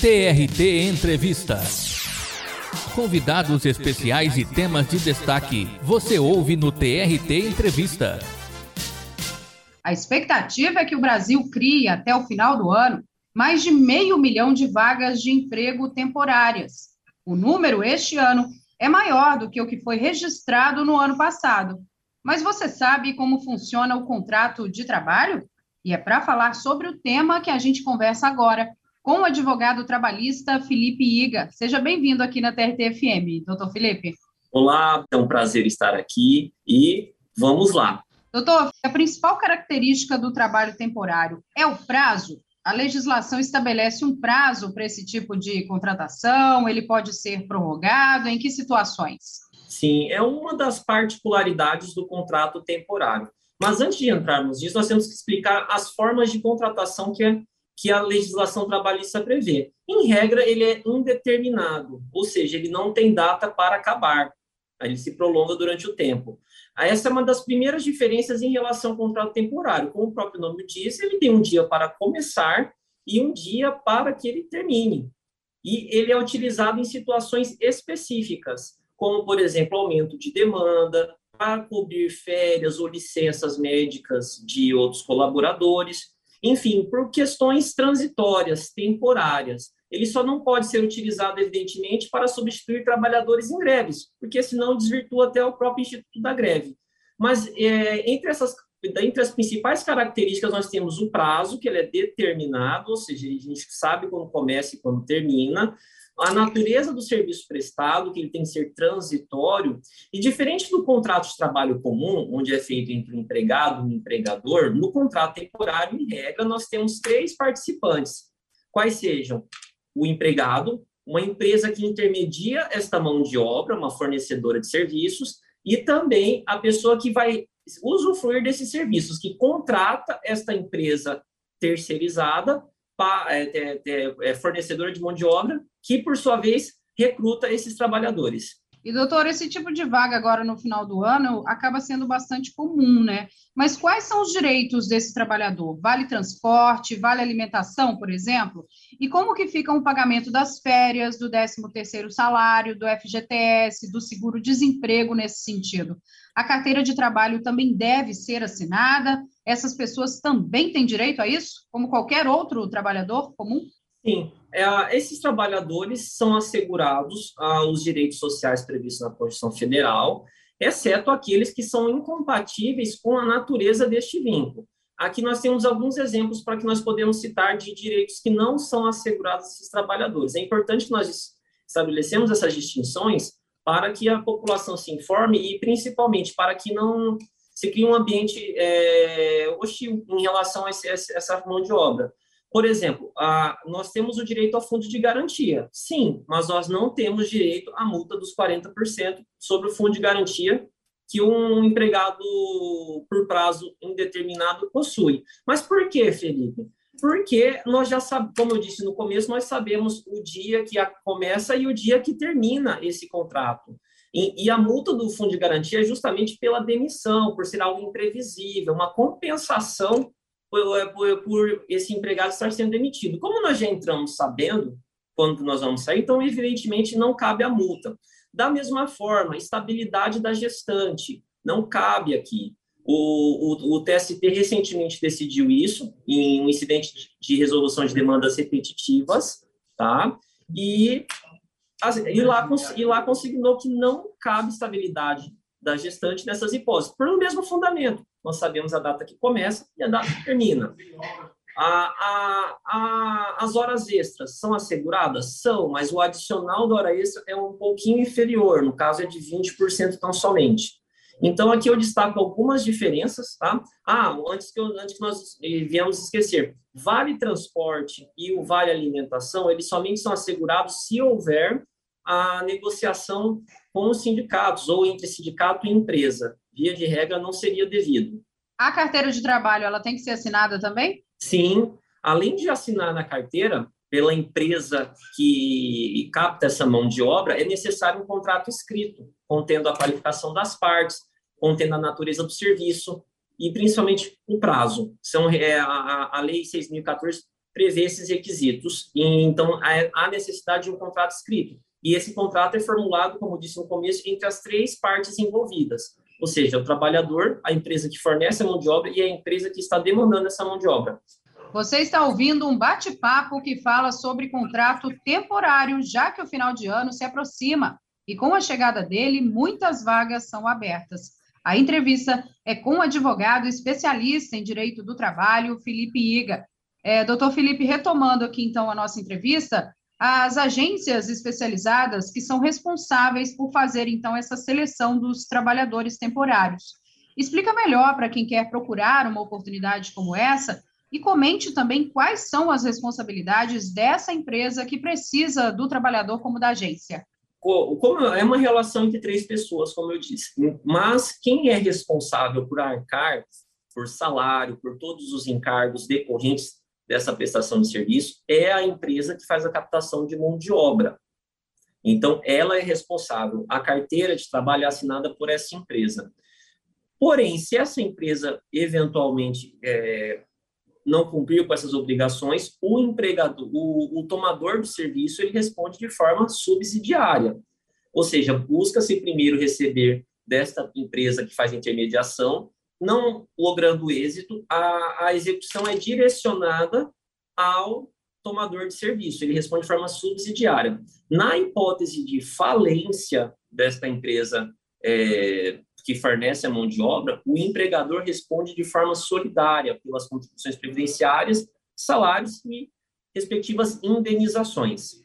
TRT Entrevista. Convidados especiais e temas de destaque. Você ouve no TRT Entrevista. A expectativa é que o Brasil crie, até o final do ano, mais de meio milhão de vagas de emprego temporárias. O número este ano é maior do que o que foi registrado no ano passado. Mas você sabe como funciona o contrato de trabalho? E é para falar sobre o tema que a gente conversa agora com o advogado trabalhista Felipe Iga. Seja bem-vindo aqui na TRT-FM, doutor Felipe. Olá, é um prazer estar aqui e vamos lá. Doutor, a principal característica do trabalho temporário é o prazo? A legislação estabelece um prazo para esse tipo de contratação? Ele pode ser prorrogado? Em que situações? Sim, é uma das particularidades do contrato temporário. Mas antes de entrarmos nisso, nós temos que explicar as formas de contratação que, é, que a legislação trabalhista prevê. Em regra, ele é indeterminado, ou seja, ele não tem data para acabar, ele se prolonga durante o tempo. Essa é uma das primeiras diferenças em relação ao contrato temporário. Como o próprio nome diz, ele tem um dia para começar e um dia para que ele termine. E ele é utilizado em situações específicas, como, por exemplo, aumento de demanda, para cobrir férias ou licenças médicas de outros colaboradores, enfim, por questões transitórias, temporárias. Ele só não pode ser utilizado, evidentemente, para substituir trabalhadores em greves, porque senão desvirtua até o próprio Instituto da Greve. Mas é, entre essas entre as principais características, nós temos o prazo, que ele é determinado, ou seja, a gente sabe quando começa e quando termina a natureza do serviço prestado, que ele tem que ser transitório, e diferente do contrato de trabalho comum, onde é feito entre o empregado e o empregador, no contrato temporário, em regra, nós temos três participantes, quais sejam? O empregado, uma empresa que intermedia esta mão de obra, uma fornecedora de serviços, e também a pessoa que vai usufruir desses serviços, que contrata esta empresa terceirizada fornecedora de mão de obra, que, por sua vez, recruta esses trabalhadores. E, doutor, esse tipo de vaga agora no final do ano acaba sendo bastante comum, né? Mas quais são os direitos desse trabalhador? Vale transporte, vale alimentação, por exemplo? E como que fica o pagamento das férias, do 13º salário, do FGTS, do seguro-desemprego nesse sentido? A carteira de trabalho também deve ser assinada? Essas pessoas também têm direito a isso, como qualquer outro trabalhador comum? Sim, é, esses trabalhadores são assegurados aos direitos sociais previstos na Constituição Federal, exceto aqueles que são incompatíveis com a natureza deste vínculo. Aqui nós temos alguns exemplos para que nós podemos citar de direitos que não são assegurados a esses trabalhadores. É importante que nós estabelecemos essas distinções para que a população se informe e, principalmente, para que não se crie um ambiente é, hostil em relação a esse, essa mão de obra. Por exemplo, a, nós temos o direito ao fundo de garantia, sim, mas nós não temos direito à multa dos 40% sobre o fundo de garantia que um empregado por prazo indeterminado possui. Mas por que, Felipe? porque nós já sabemos, como eu disse no começo, nós sabemos o dia que começa e o dia que termina esse contrato. E, e, a multa do fundo de garantia é justamente pela demissão, por ser algo imprevisível, uma compensação por, por, por esse empregado estar sendo demitido. Como nós já entramos sabendo quando nós vamos sair, então, evidentemente, não cabe a multa. Da mesma forma, estabilidade da gestante não cabe aqui. O, o, o, TST recentemente decidiu isso em um incidente de resolução de demandas repetitivas, tá? E, e, lá, e lá consignou que não cabe estabilidade da gestante nessas hipóteses, pelo mesmo fundamento. Nós sabemos a data que começa e a data que termina. A, a, a, as horas extras são asseguradas? São, mas o adicional da hora extra é um pouquinho inferior, no caso é de 20% tão somente. Então, aqui eu destaco algumas diferenças, tá? Ah, antes que, eu, antes que nós viemos esquecer, vale transporte e o vale alimentação, eles somente são assegurados se houver a negociação com os sindicatos ou entre sindicato e empresa. Via de regra, não seria devido. A carteira de trabalho, ela tem que ser assinada também? Sim. Além de assinar na carteira, pela empresa que capta essa mão de obra, é necessário um contrato escrito, contendo a qualificação das partes, contendo a natureza do serviço e principalmente o prazo. São é, a, a Lei 6.014 prevê esses requisitos. E, então, há necessidade de um contrato escrito. E esse contrato é formulado, como disse no começo, entre as três partes envolvidas. Ou seja, o trabalhador, a empresa que fornece a mão de obra e a empresa que está demandando essa mão de obra. Você está ouvindo um bate-papo que fala sobre contrato temporário, já que o final de ano se aproxima e com a chegada dele, muitas vagas são abertas. A entrevista é com o advogado especialista em direito do trabalho, Felipe Iga. É, doutor Felipe, retomando aqui então a nossa entrevista, as agências especializadas que são responsáveis por fazer então essa seleção dos trabalhadores temporários. Explica melhor para quem quer procurar uma oportunidade como essa e comente também quais são as responsabilidades dessa empresa que precisa do trabalhador como da agência. Como é uma relação entre três pessoas, como eu disse, mas quem é responsável por arcar por salário, por todos os encargos decorrentes dessa prestação de serviço é a empresa que faz a captação de mão de obra. Então, ela é responsável. A carteira de trabalho é assinada por essa empresa. Porém, se essa empresa eventualmente é, não cumprir com essas obrigações, o empregador, o, o tomador do serviço, ele responde de forma subsidiária. Ou seja, busca-se primeiro receber desta empresa que faz intermediação, não logrando êxito, a, a execução é direcionada ao tomador de serviço, ele responde de forma subsidiária. Na hipótese de falência desta empresa é, que fornece a mão de obra, o empregador responde de forma solidária pelas contribuições previdenciárias, salários e respectivas indenizações.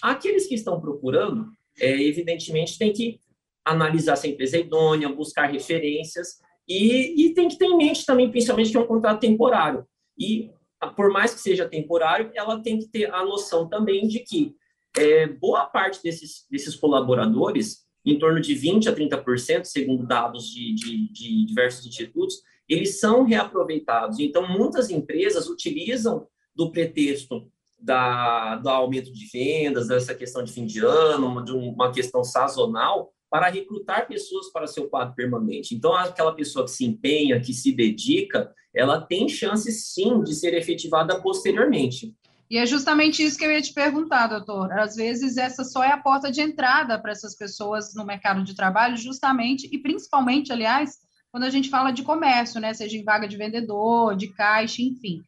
Aqueles que estão procurando, é, evidentemente, tem que analisar se a empresa é idônea, buscar referências e, e tem que ter em mente também, principalmente, que é um contrato temporário. E, por mais que seja temporário, ela tem que ter a noção também de que é, boa parte desses, desses colaboradores em torno de 20% a 30%, segundo dados de, de, de diversos institutos, eles são reaproveitados. Então, muitas empresas utilizam do pretexto da, do aumento de vendas, dessa questão de fim de ano, de uma questão sazonal, para recrutar pessoas para seu quadro permanente. Então, aquela pessoa que se empenha, que se dedica, ela tem chance, sim, de ser efetivada posteriormente. E é justamente isso que eu ia te perguntar, doutor. Às vezes, essa só é a porta de entrada para essas pessoas no mercado de trabalho, justamente, e principalmente, aliás, quando a gente fala de comércio, né? Seja em vaga de vendedor, de caixa, enfim.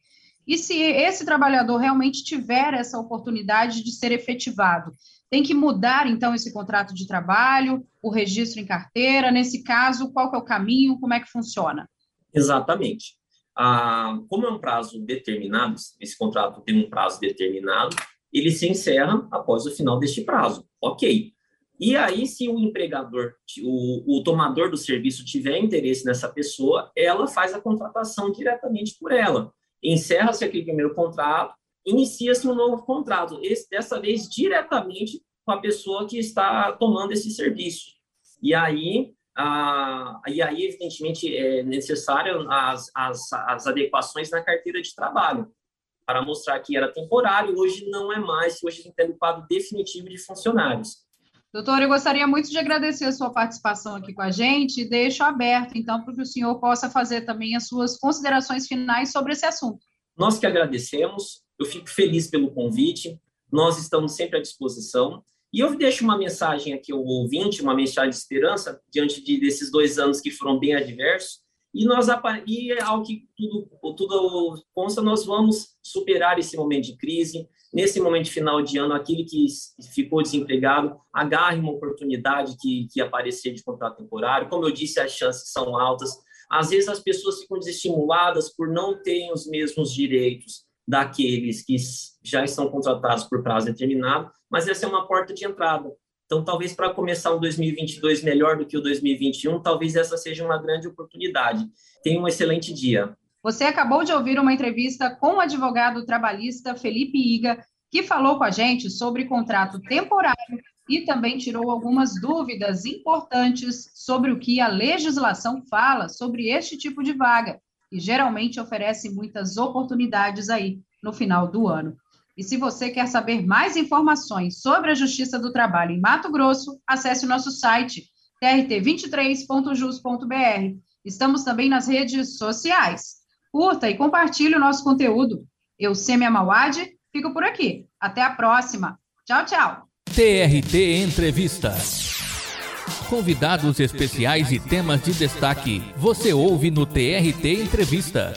E se esse trabalhador realmente tiver essa oportunidade de ser efetivado, tem que mudar, então, esse contrato de trabalho, o registro em carteira? Nesse caso, qual é o caminho? Como é que funciona? Exatamente. Ah, como é um prazo determinado, esse contrato tem um prazo determinado, ele se encerra após o final deste prazo. Ok. E aí, se o empregador, o, o tomador do serviço tiver interesse nessa pessoa, ela faz a contratação diretamente por ela. Encerra-se aquele primeiro contrato, inicia-se um novo contrato, esse, dessa vez diretamente com a pessoa que está tomando esse serviço. E aí, ah, e aí, evidentemente, é necessário as, as, as adequações na carteira de trabalho, para mostrar que era temporário, hoje não é mais, hoje a gente tem o quadro definitivo de funcionários. Doutor, eu gostaria muito de agradecer a sua participação aqui com a gente e deixo aberto, então, para que o senhor possa fazer também as suas considerações finais sobre esse assunto. Nós que agradecemos, eu fico feliz pelo convite, nós estamos sempre à disposição. E eu deixo uma mensagem aqui ao ouvinte, uma mensagem de esperança, diante de, desses dois anos que foram bem adversos. E, nós, e é ao que tudo, tudo consta, nós vamos superar esse momento de crise. Nesse momento de final de ano, aquele que ficou desempregado, agarre uma oportunidade que, que aparecer de contrato temporário. Como eu disse, as chances são altas. Às vezes as pessoas ficam desestimuladas por não terem os mesmos direitos daqueles que já estão contratados por prazo determinado, mas essa é uma porta de entrada. Então, talvez para começar um 2022 melhor do que o 2021, talvez essa seja uma grande oportunidade. Tenha um excelente dia. Você acabou de ouvir uma entrevista com o advogado trabalhista Felipe Iga, que falou com a gente sobre contrato temporário e também tirou algumas dúvidas importantes sobre o que a legislação fala sobre este tipo de vaga, que geralmente oferece muitas oportunidades aí no final do ano. E se você quer saber mais informações sobre a Justiça do Trabalho em Mato Grosso, acesse o nosso site trt23.jus.br. Estamos também nas redes sociais. Curta e compartilhe o nosso conteúdo. Eu, Semi Mawad, fico por aqui. Até a próxima. Tchau, tchau. TRT Entrevista. Convidados especiais e temas de destaque você ouve no TRT Entrevista.